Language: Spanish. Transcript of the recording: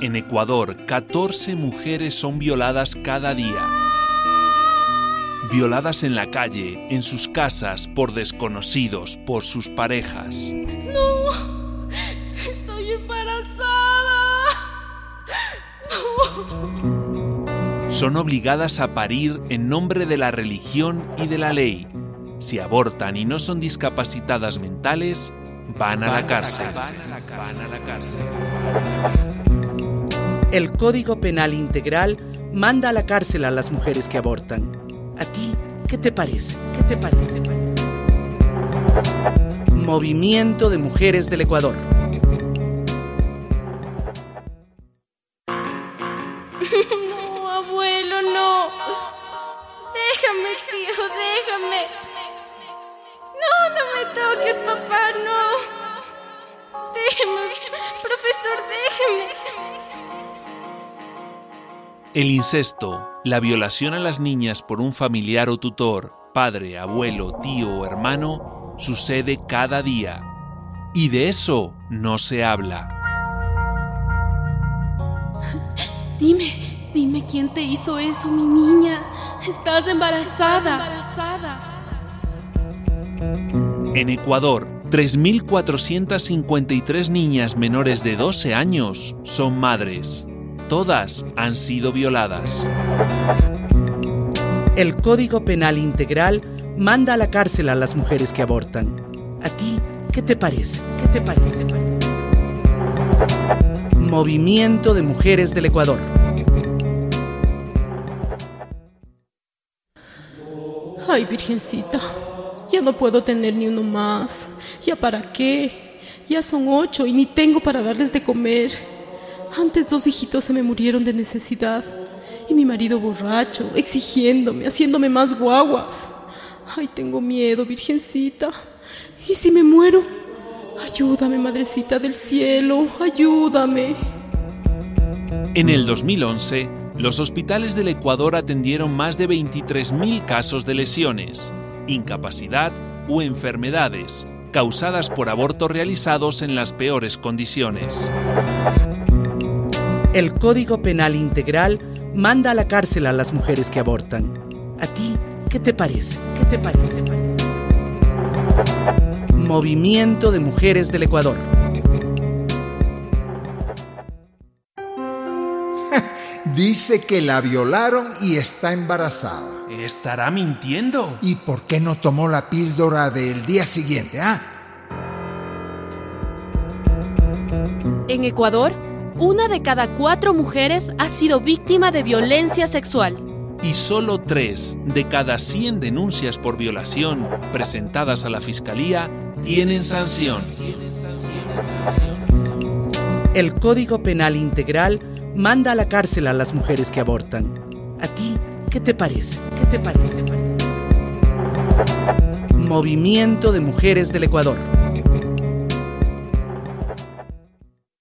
En Ecuador, 14 mujeres son violadas cada día. Violadas en la calle, en sus casas, por desconocidos, por sus parejas. No, estoy embarazada. No. Son obligadas a parir en nombre de la religión y de la ley. Si abortan y no son discapacitadas mentales, van a la cárcel. Van a la cárcel. El Código Penal Integral manda a la cárcel a las mujeres que abortan. ¿A ti qué te parece? ¿Qué te parece? Movimiento de Mujeres del Ecuador. No, abuelo, no. Déjame, tío, déjame. No, no me toques, papá, no. Déjame, profesor, déjame. El incesto, la violación a las niñas por un familiar o tutor, padre, abuelo, tío o hermano, sucede cada día. Y de eso no se habla. Dime, dime quién te hizo eso, mi niña. Estás embarazada. En Ecuador, 3.453 niñas menores de 12 años son madres. Todas han sido violadas. El Código Penal Integral manda a la cárcel a las mujeres que abortan. ¿A ti qué te parece? ¿Qué te parece? Movimiento de Mujeres del Ecuador. Ay, Virgencita, ya no puedo tener ni uno más. ¿Ya para qué? Ya son ocho y ni tengo para darles de comer. Antes dos hijitos se me murieron de necesidad. Y mi marido borracho, exigiéndome, haciéndome más guaguas. Ay, tengo miedo, Virgencita. ¿Y si me muero? Ayúdame, Madrecita del Cielo, ayúdame. En el 2011, los hospitales del Ecuador atendieron más de 23.000 casos de lesiones, incapacidad o enfermedades causadas por abortos realizados en las peores condiciones. El Código Penal Integral manda a la cárcel a las mujeres que abortan. ¿A ti qué te parece? ¿Qué te parece? Movimiento de Mujeres del Ecuador. Dice que la violaron y está embarazada. ¿Estará mintiendo? ¿Y por qué no tomó la píldora del día siguiente, ah? En Ecuador, una de cada cuatro mujeres ha sido víctima de violencia sexual. Y solo tres de cada 100 denuncias por violación presentadas a la Fiscalía tienen sanción. El Código Penal Integral manda a la cárcel a las mujeres que abortan. ¿A ti qué te parece? ¿Qué te parece? Movimiento de Mujeres del Ecuador.